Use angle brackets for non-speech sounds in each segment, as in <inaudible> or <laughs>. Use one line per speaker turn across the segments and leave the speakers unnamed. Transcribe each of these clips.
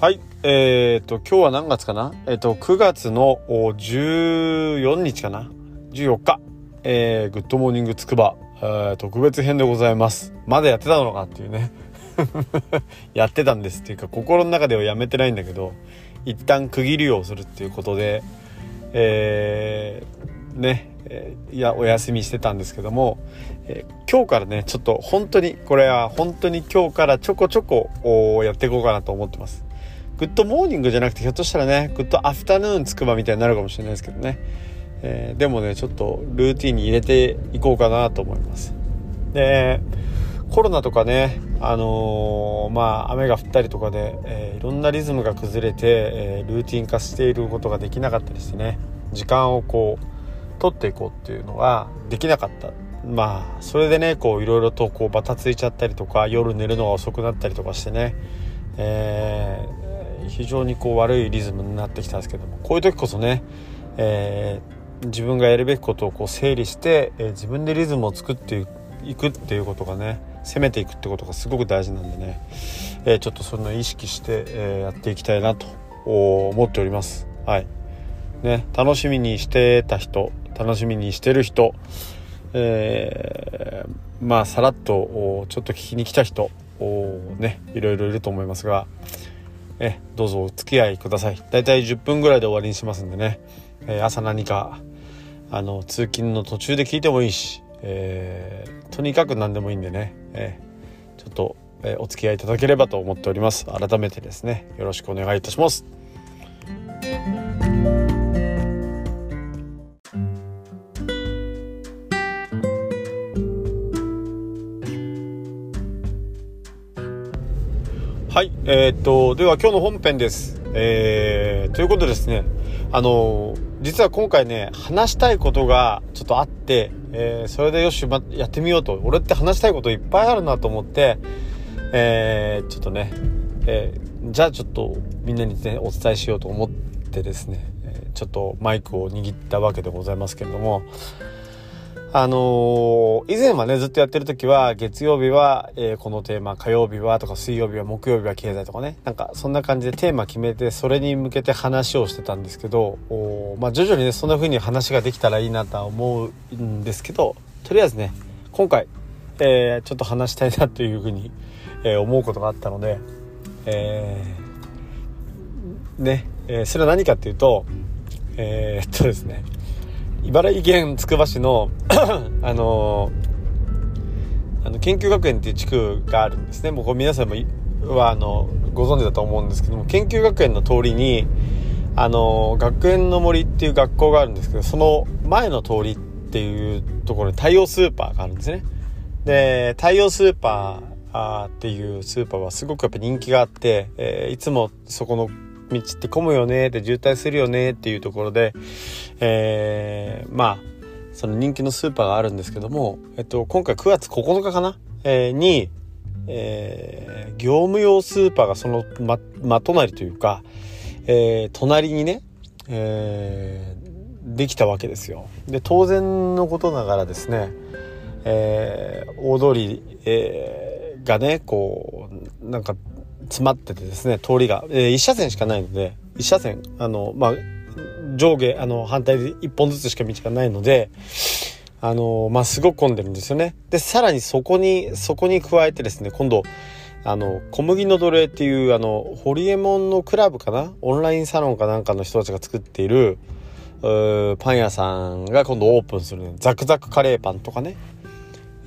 はい。えっ、と、今日は何月かな？えっ、と、9月の14日かな ?14 日。えー、グッドモーニングつくば、えー、特別編でございます。まだやってたのかっていうね。<laughs> やってたんですっていうか、心の中ではやめてないんだけど、一旦区切りをするっていうことで、えー、ね、えー、いや、お休みしてたんですけども、えー、今日からね、ちょっと本当に、これは本当に今日からちょこちょこやっていこうかなと思ってます。グッドモーニングじゃなくてひょっとしたらねグッドアフタヌーンつくばみたいになるかもしれないですけどね、えー、でもねちょっとルーティンに入れていこうかなと思います。でコロナとかねあのー、まあ雨が降ったりとかで、えー、いろんなリズムが崩れて、えルーティン化していることができなかったりしてね時間をこう取っていこうっていうのができなかった。まあそれでねこういろいろとこうバタついちゃったりとか夜寝るのが遅くなったりとかしてね、えー非常にこう悪いリズムになってきたんですけどもこういう時こそね、えー、自分がやるべきことをこう整理して、えー、自分でリズムを作っていくっていうことがね攻めていくってことがすごく大事なんでね、えー、ちょっとその意識して、えやっていきたいなと思っております。はいね、楽しみにしてた人楽しみにしてる人、えまあさらっとちょっと聞きに来た人ねいろいろいると思いますが、えどうぞお付き合いください。だいたい10分ぐらいで終わりにしますんでね、え朝何かあの通勤の途中で聞いてもいいし、えー、とにかく何でもいいんでね、えー、ちょっと、えお付き合いいただければと思っております。改めてですねよろしくお願いいたします。はい、えー、っと、では今日の本編です。えー、ということですね、あの、実は今回ね、話したいことがちょっとあって、えー、それでよし、ま、やってみようと。俺って話したいこといっぱいあるなと思って、えー、ちょっとね、えー、じゃあちょっとみんなにね、お伝えしようと思ってですね、ちょっとマイクを握ったわけでございますけれども、あのー、以前はね、ずっとやってる時は、月曜日は、えー、このテーマ、火曜日はとか、水曜日は、木曜日は経済とかね、なんか、そんな感じでテーマ決めて、それに向けて話をしてたんですけど、おまあ、徐々にね、そんな風に話ができたらいいなとは思うんですけど、とりあえずね、今回、えー、ちょっと話したいなという風に、え思うことがあったので、えね、えそれは何かっていうと、えっとですね、茨城県つくば市の <coughs> あのあの研究学園っていう地区があるんですね。もう皆さんもはあのご存知だと思うんですけども研究学園の通りにあの学園の森っていう学校があるんですけどその前の通りっていうところに太陽スーパーがあるんですね。で太陽スーパーっていうスーパーはすごくやっぱ人気があって、えー、いつもそこの道って混むよねって渋滞するよねっていうところで、えー、まあその人気のスーパーがあるんですけども、えっと、今回9月9日かな、えー、に、えー、業務用スーパーがそのま、ま隣というか、えー、隣にね、えー、できたわけですよ。で、当然のことながらですね、えー、大通り、えー、がね、こう、なんか詰まっててですね、通りが、えー、1車線しかないので、1車線、あの、まあ、上下、あの、反対で1本ずつしか道がないので、あの、まあ、すごく混んでるんですよね。で、さらにそこに、そこに加えてですね、今度、あの、小麦の奴隷っていう、あの、ホリエモンのクラブかな？オンラインサロンかなんかの人たちが作っている、パン屋さんが今度オープンする、ね、ザクザクカレーパンとかね、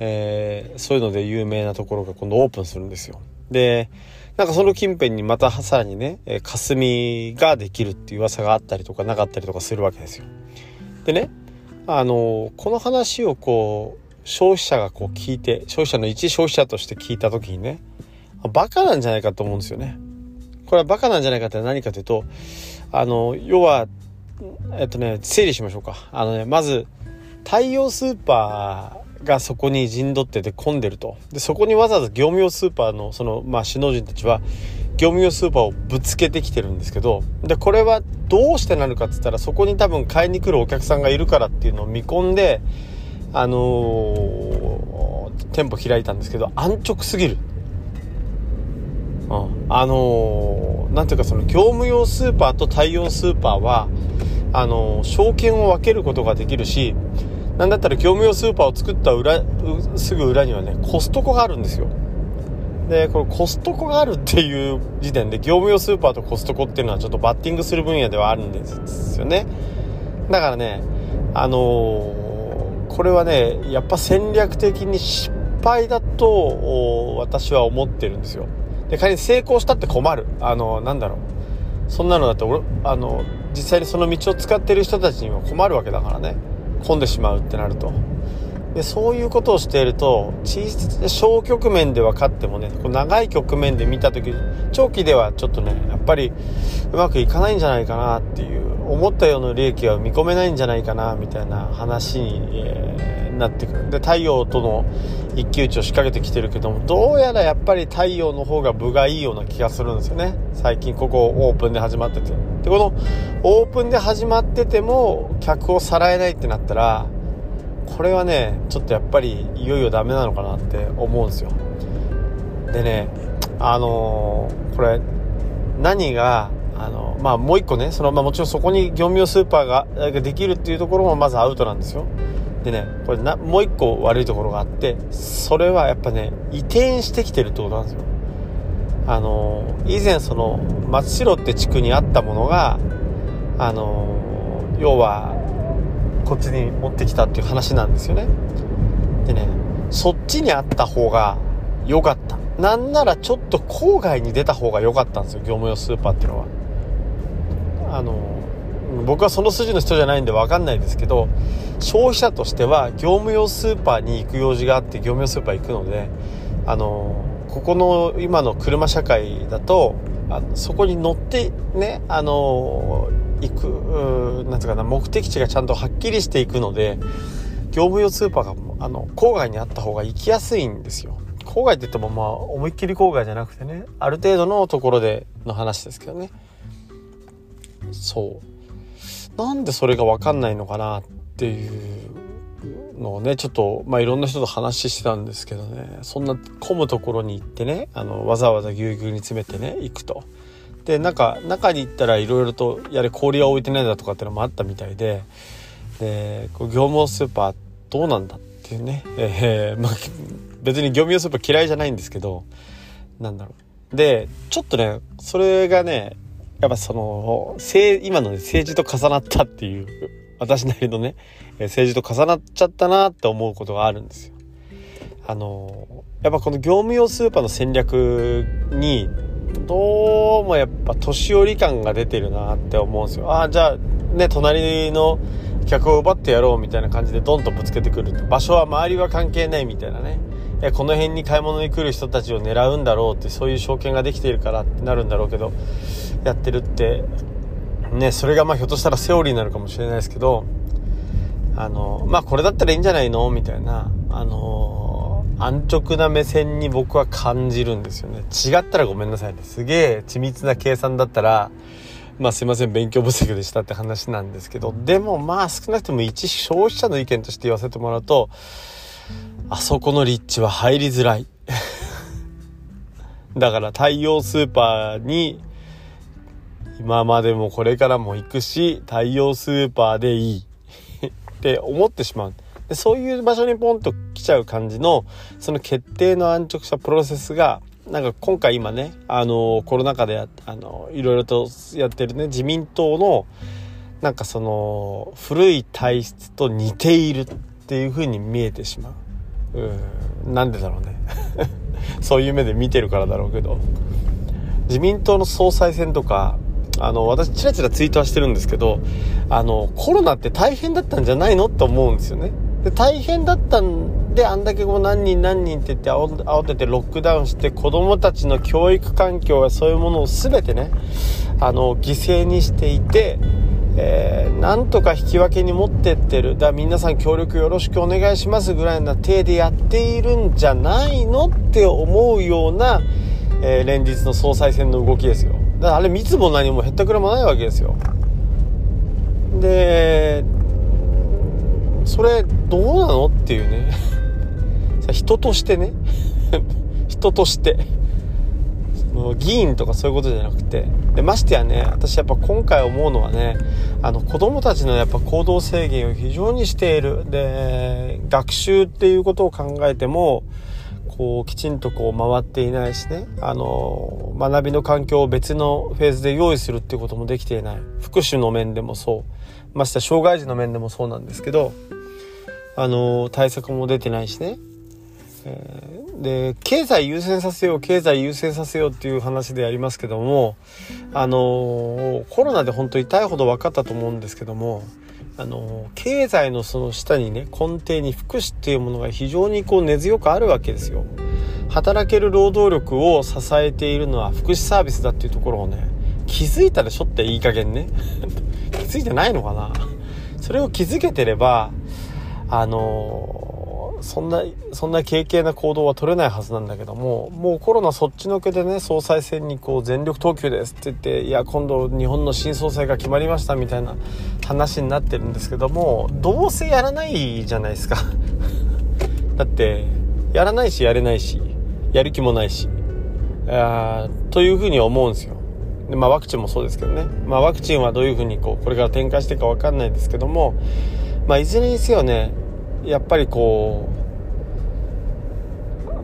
えー、そういうので有名なところが今度オープンするんですよ。で、なんかその近辺にまたさらにね、えー、霞ができるっていう噂があったりとかなかったりとかするわけですよ。でね、あのこの話をこう、消費者がこう聞いて、消費者の一消費者として聞いた時にね、バカなんじゃないかと思うんですよね。これはバカなんじゃないかって何かというと、あの、要は、えっとね、整理しましょうか。あのね、まず、太陽スーパー、がそこに陣取ってて混んでると。でそこにわざわざ業務用スーパーのその、まあ、首脳陣たちは業務用スーパーをぶつけてきてるんですけどでこれはどうしてなるかっつったらそこに多分買いに来るお客さんがいるからっていうのを見込んであのー、店舗開いたんですけど安直すぎる、うん、あのー、ていうかその業務用スーパーと対応スーパーはあの証券を分けることができるしなんだったら業務用スーパーを作った裏すぐ裏にはねコストコがあるんですよ。でこのコストコがあるっていう時点で業務用スーパーとコストコっていうのはちょっとバッティングする分野ではあるんですよね。だからねあのー、これはねやっぱ戦略的に失敗だと私は思ってるんですよ。で仮に成功したって困る。あのなんだろう。そんなのだって俺あの実際にその道を使ってる人たちには困るわけだからね。混んでしまうってなると。でそういうことをしていると小小局面では勝ってもねこう長い局面で見た時長期ではちょっとねやっぱりうまくいかないんじゃないかなっていう思ったような利益は見込めないんじゃないかなみたいな話に、えー、なってくる。で太陽との一騎打ちを仕掛けてきてるけどもどうやらやっぱり太陽の方が分がいいような気がするんですよね。最近ここオープンで始まってて。でこのオープンで始まってても客をさらえないってなったらこれはねちょっとやっぱりいよいよダメなのかなって思うんですよ。でねあのー、これ何があのまあもう一個ねその、まあ、もちろんそこに業務用スーパーができるっていうところもまずアウトなんですよ。でねこれなもう一個悪いところがあってそれはやっぱね移転してきてるってことなんですよ。あの以前その松代って地区にあったものがあの要はこっちに持ってきたっていう話なんですよね。でねそっちにあった方が良かった。なんならちょっと郊外に出た方が良かったんですよ業務用スーパーっていうのは。あの僕はその筋の人じゃないんで分かんないですけど消費者としては業務用スーパーに行く用事があって業務用スーパー行くのであのここの今の車社会だとあそこに乗ってねあの行くなんていうかな目的地がちゃんとはっきりしていくので業務用スーパーがあの郊外にあった方が行きやすいんですよ。郊外って言ってもまあ思いっきり郊外じゃなくてねある程度のところでの話ですけどね。そう。なんでそれが分かんないのかなっていうのねちょっとまあいろんな人と話してたんですけどね。そんな混むところに行ってねあのわざわざぎゅうぎゅうに詰めてね行くと。で中中に行ったらいろいろとやれ氷は置いてないだとかっていうのもあったみたいで。で業務スーパーどうなんだっていうね、えー、まあ、別に業務用スーパー嫌いじゃないんですけどなんだろう。でちょっとねそれがねやっぱその、今の、ね、政治と重なったっていう、私なりのね、政治と重なっちゃったなって思うことがあるんですよ。あの、やっぱこの業務用スーパーの戦略に、どうもやっぱ年寄り感が出てるなって思うんですよ。ああ、じゃあ、ね、隣の客を奪ってやろうみたいな感じでドンとぶつけてくる場所は周りは関係ないみたいなね。この辺に買い物に来る人たちを狙うんだろうってそういう証券ができているからってなるんだろうけどやってるってねそれがまあひょっとしたらセオリーになるかもしれないですけどあのまあこれだったらいいんじゃないの？みたいなあの安直な目線に僕は感じるんですよね。違ったらごめんなさいね。すげえ緻密な計算だったらまあすいません勉強不足でしたって話なんですけどでもまあ少なくとも一消費者の意見として言わせてもらうとあそこの立地は入りづらい。<laughs> だから太陽スーパーに今までもこれからも行くし太陽スーパーでいい。<laughs> って思ってしまう。でそういう場所にポンと来ちゃう感じのその決定の安直したプロセスがなんか今回今ねあのコロナ禍であのいろいろとやってるね自民党のなんかその古い体質と似ているっていう風に見えてしまう。うん。なんでだろうね。<laughs> そういう目で見てるからだろうけど。自民党の総裁選とかあの私チラチラツイートはしてるんですけどあのコロナって大変だったんじゃないのって思うんですよね。で大変だったんであんだけこう何人何人って言って慌ててロックダウンして子供たちの教育環境やそういうものを全てねあの犠牲にしていてえー、なんとか引き分けに持ってってる。だ皆さん協力よろしくお願いしますぐらいな体でやっているんじゃないのって思うような、えー、連日の総裁選の動きですよ。らあれ密も何もへったくれもないわけですよ。でそれどうなのっていうね。<laughs> 人としてね。<laughs> 人として。議員とかそういうことじゃなくて。でましてやね私やっぱ今回思うのはねあの子供たちのやっぱ行動制限を非常にしている。で学習っていうことを考えてもこうきちんとこう回っていないしねあの学びの環境を別のフェーズで用意するっていうこともできていない。福祉の面でもそう。まして障害児の面でもそうなんですけどあの対策も出てないしね、えー、で経済優先させよう経済優先させようっていう話でありますけどもあのコロナで本当痛いほど分かったと思うんですけどもあの経済のその下にね根底に福祉っていうものが非常にこう根強くあるわけですよ。働ける労働力を支えているのは福祉サービスだっていうところをね気づいたでしょっていい加減ね。<laughs> 気づいてないのかな。それを気づけてればあのそんなそんな軽々な行動は取れないはずなんだけどももうコロナそっちのけでね総裁選にこう全力投球ですって言っていや今度日本の新総裁が決まりましたみたいな話になってるんですけどもどうせやらないじゃないですか。<laughs> だってやらないしやれないしやる気もないし。あというふうに思うんですよ。でまあワクチンもそうですけどね。まあワクチンはどういうふうにこうこれから展開していくか分かんないですけどもまあいずれにせよねやっぱりこう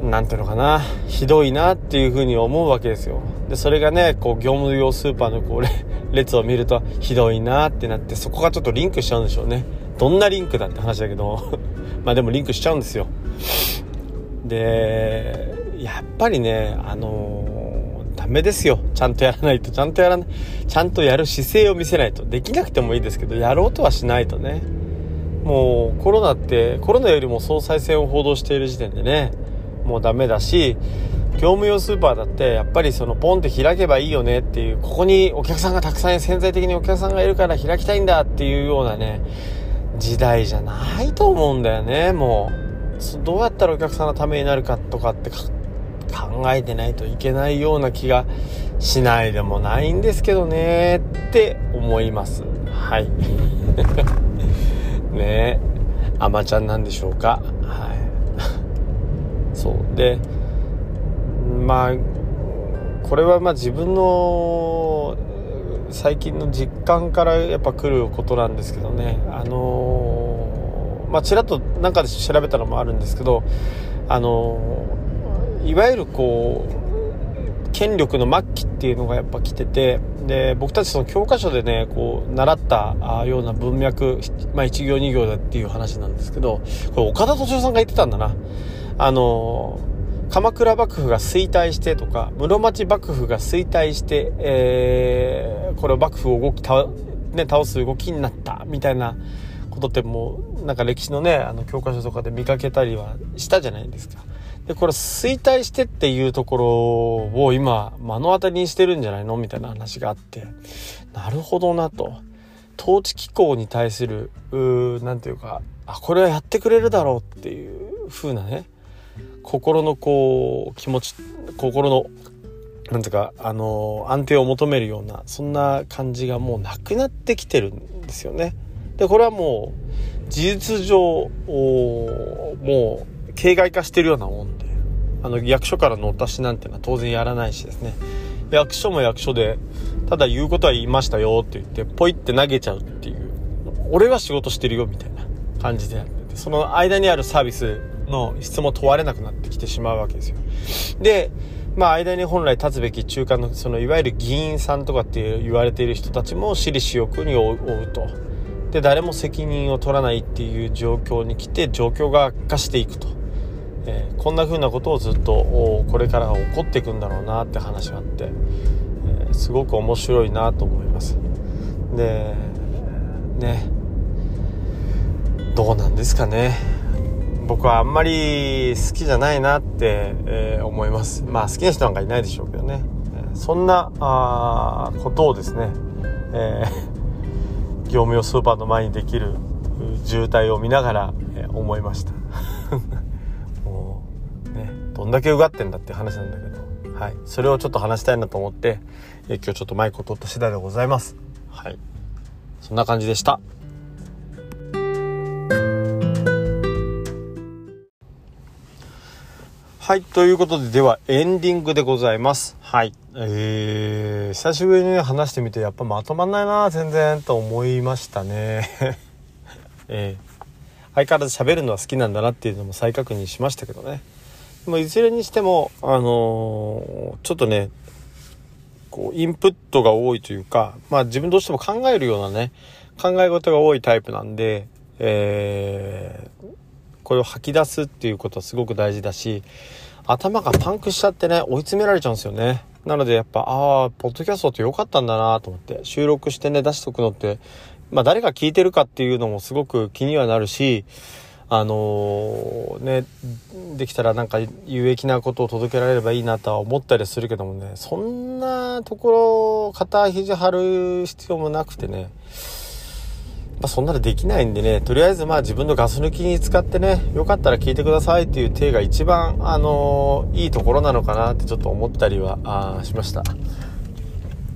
なんていうのかなひどいなっていうふうに思うわけですよ。でそれがねこう業務用スーパーのこう <laughs> 列を見るとひどいなってなってそこがちょっとリンクしちゃうんでしょうね。どんなリンクだって話だけど。<laughs> まあでもリンクしちゃうんですよ。でやっぱりねあのー、ダメですよ。ちゃんとやらないと。ちゃんとやらない。ちゃんとやる姿勢を見せないと。できなくてもいいですけどやろうとはしないとね。もうコロナってコロナよりも総裁選を報道している時点でねもうダメだし業務用スーパーだってやっぱりそのポンって開けばいいよねっていうここにお客さんがたくさん潜在的にお客さんがいるから開きたいんだっていうようなね時代じゃないと思うんだよねもう。どうやったらお客さんのためになるかとかって考えてないといけないような気がしないでもないんですけどねって思います。はい。<laughs> ねあまちゃんなんでしょうか。はい。<laughs> そう。でまあこれはまあ自分の最近の実感からやっぱ来ることなんですけどね。あのー、まあちらっとなんかで調べたのもあるんですけどあのー、いわゆるこう権力の末期っていうのがやっぱ来ててで僕たちその教科書でねこう習ったような文脈、まあ、1行2行だっていう話なんですけどこれ岡田斗司夫さんが言ってたんだなあの鎌倉幕府が衰退してとか室町幕府が衰退して、えー、これを幕府を動き倒,、ね、倒す動きになったみたいなことってもうなんか歴史のねあの教科書とかで見かけたりはしたじゃないですか。で、これ衰退してっていうところを今目の当たりにしてるんじゃないのみたいな話があって、なるほどなと。統治機構に対する、何て言うか、あ、これはやってくれるだろうっていう風なね、心のこう、気持ち、心の、なんていうか、あの、安定を求めるような、そんな感じがもうなくなってきてるんですよね。で、これはもう、事実上、もう、形骸化してるようなもんあの役所からのお達しなんてのは当然やらないしですね。役所も役所でただ言うことは言いましたよって言ってポイって投げちゃうっていう。俺は仕事してるよみたいな感じでやっててその間にあるサービスの質も問われなくなってきてしまうわけですよ。でまあ間に本来立つべき中間のそのいわゆる議員さんとかって言われている人たちも私利私欲に追うと。で誰も責任を取らないっていう状況に来て状況が悪化していくと。えー、こんな風なことをずっとこれから起こっていくんだろうなって話があって、えー、すごく面白いなと思います。でねどうなんですかね。僕はあんまり好きじゃないなって、えー、思います。まあ好きな人なんかいないでしょうけどね。そんなあことをですね、え、業務用スーパーの前にできる渋滞を見ながら、え、思いました。んだけうがってんだって話なんだけど、はい、それをちょっと話したいなと思って、え今日ちょっとマイクを取った次第でございます。はい。そんな感じでした。はい、ということで、ではエンディングでございます。はい。えー、久しぶりに話してみて、やっぱまとまんないな、全然、と思いましたね。<laughs> えー、相変わらず喋るのは好きなんだなっていうのも再確認しましたけどね。でもいずれにしても、あのー、ちょっとね、こう、インプットが多いというか、まあ自分どうしても考えるようなね、考え事が多いタイプなんで、えー、これを吐き出すっていうことはすごく大事だし、頭がパンクしちゃってね、追い詰められちゃうんですよね。なのでやっぱ、ああ、ポッドキャストって良かったんだなと思って、収録してね、出しとくのって、まあ誰が聞いてるかっていうのもすごく気にはなるし、あの、ね、できたらなんか有益なことを届けられればいいなとは思ったりするけどもね、そんなところ、肩肘張る必要もなくてね、まあ、そんなのできないんでね、とりあえずまあ自分のガス抜きに使ってね、よかったら聞いてくださいっていう手が一番、あの、いいところなのかなってちょっと思ったりは、あしました。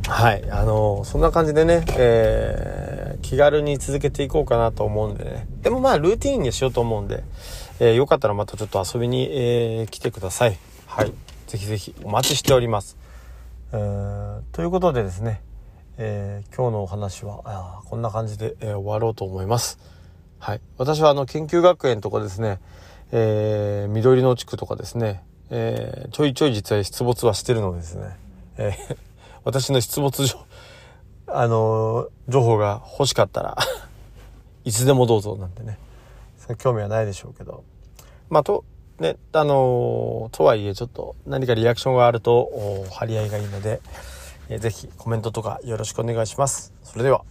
はい、あの、そんな感じでね、えー、気軽に続けていこうかなと思うんでね。でもまあ、ルーティーンにしようと思うんで、えー、よかったらまたちょっと遊びに、えー、来てください。はい。ぜひぜひお待ちしております。えー、ということでですね、えー、今日のお話はあこんな感じで、えー、終わろうと思います。はい。私はあの研究学園とかですね、えー、緑の地区とかですね、えー、ちょいちょい実は出没はしてるのですね、えー、<laughs> 私の出没、あの、情報が欲しかったら <laughs> いつでもどうぞなんてね、興味はないでしょうけど、まあと、ね、あの、とはいえちょっと何かリアクションがあると張り合いがいいので、えー、ぜひコメントとかよろしくお願いします。それでは。